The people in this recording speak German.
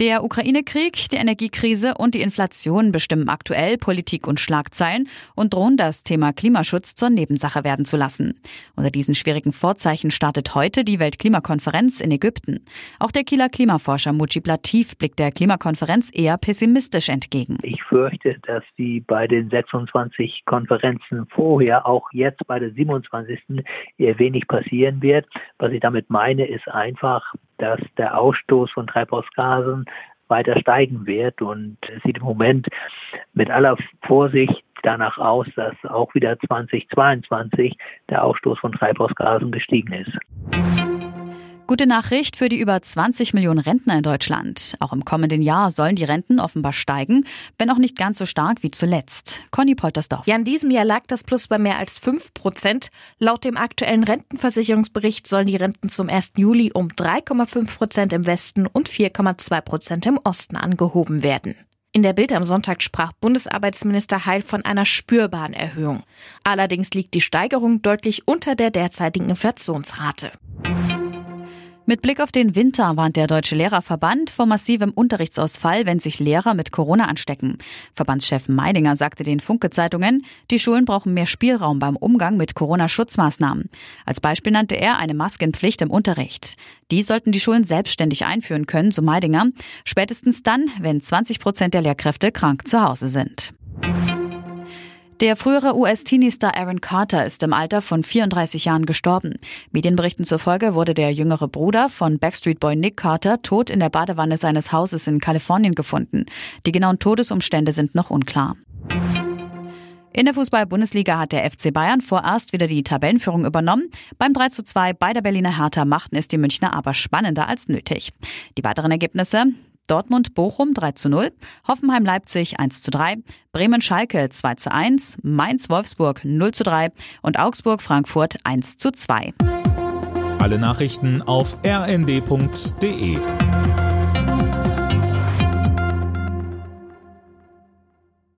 Der Ukraine-Krieg, die Energiekrise und die Inflation bestimmen aktuell Politik und Schlagzeilen und drohen das Thema Klimaschutz zur Nebensache werden zu lassen. Unter diesen schwierigen Vorzeichen startet heute die Weltklimakonferenz in Ägypten. Auch der Kieler Klimaforscher Mujib Latif blickt der Klimakonferenz eher pessimistisch entgegen. Ich fürchte, dass die bei den 26 Konferenzen vorher, auch jetzt bei der 27. eher wenig passieren wird. Was ich damit meine, ist einfach, dass der Ausstoß von Treibhausgasen weiter steigen wird. Und es sieht im Moment mit aller Vorsicht danach aus, dass auch wieder 2022 der Ausstoß von Treibhausgasen gestiegen ist. Gute Nachricht für die über 20 Millionen Rentner in Deutschland. Auch im kommenden Jahr sollen die Renten offenbar steigen, wenn auch nicht ganz so stark wie zuletzt. Conny Poltersdorf. Ja, in diesem Jahr lag das Plus bei mehr als 5 Prozent. Laut dem aktuellen Rentenversicherungsbericht sollen die Renten zum 1. Juli um 3,5 Prozent im Westen und 4,2 Prozent im Osten angehoben werden. In der Bild am Sonntag sprach Bundesarbeitsminister Heil von einer spürbaren Erhöhung. Allerdings liegt die Steigerung deutlich unter der derzeitigen Inflationsrate. Mit Blick auf den Winter warnt der Deutsche Lehrerverband vor massivem Unterrichtsausfall, wenn sich Lehrer mit Corona anstecken. Verbandschef Meidinger sagte den Funke-Zeitungen, die Schulen brauchen mehr Spielraum beim Umgang mit Corona-Schutzmaßnahmen. Als Beispiel nannte er eine Maskenpflicht im Unterricht. Die sollten die Schulen selbstständig einführen können, so Meidinger, spätestens dann, wenn 20 Prozent der Lehrkräfte krank zu Hause sind. Der frühere US-Teenie-Star Aaron Carter ist im Alter von 34 Jahren gestorben. Medienberichten zufolge wurde der jüngere Bruder von Backstreet Boy Nick Carter tot in der Badewanne seines Hauses in Kalifornien gefunden. Die genauen Todesumstände sind noch unklar. In der Fußball-Bundesliga hat der FC Bayern vorerst wieder die Tabellenführung übernommen. Beim 3 zu 2 bei der Berliner Hertha machten es die Münchner aber spannender als nötig. Die weiteren Ergebnisse Dortmund-Bochum 3 zu 0, Hoffenheim-Leipzig 1 zu 3, Bremen-Schalke 2 zu 1, Mainz-Wolfsburg 0 zu 3 und Augsburg-Frankfurt 1 zu 2. Alle Nachrichten auf rnd.de